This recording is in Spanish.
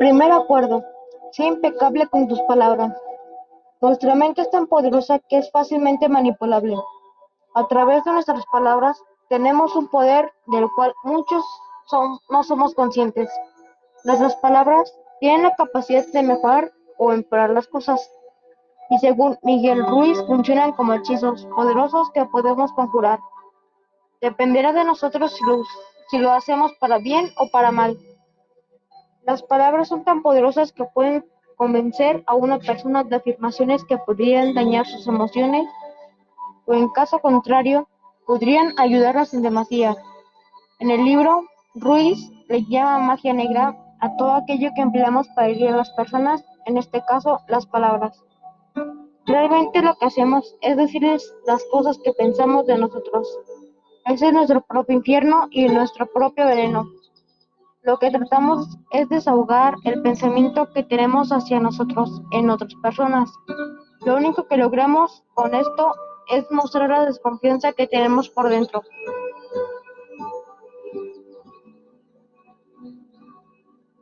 Primer acuerdo: sé impecable con tus palabras. Nuestra mente es tan poderosa que es fácilmente manipulable. A través de nuestras palabras tenemos un poder del cual muchos no somos conscientes. Nuestras palabras tienen la capacidad de mejorar o empeorar las cosas, y según Miguel Ruiz funcionan como hechizos poderosos que podemos conjurar. Dependerá de nosotros si lo hacemos para bien o para mal. Las palabras son tan poderosas que pueden convencer a una persona de afirmaciones que podrían dañar sus emociones o en caso contrario, podrían ayudarlas en demasía. En el libro, Ruiz le llama magia negra a todo aquello que empleamos para herir a las personas, en este caso, las palabras. Realmente lo que hacemos es decirles las cosas que pensamos de nosotros. Ese es nuestro propio infierno y nuestro propio veneno. Lo que tratamos es desahogar el pensamiento que tenemos hacia nosotros en otras personas. Lo único que logramos con esto es mostrar la desconfianza que tenemos por dentro.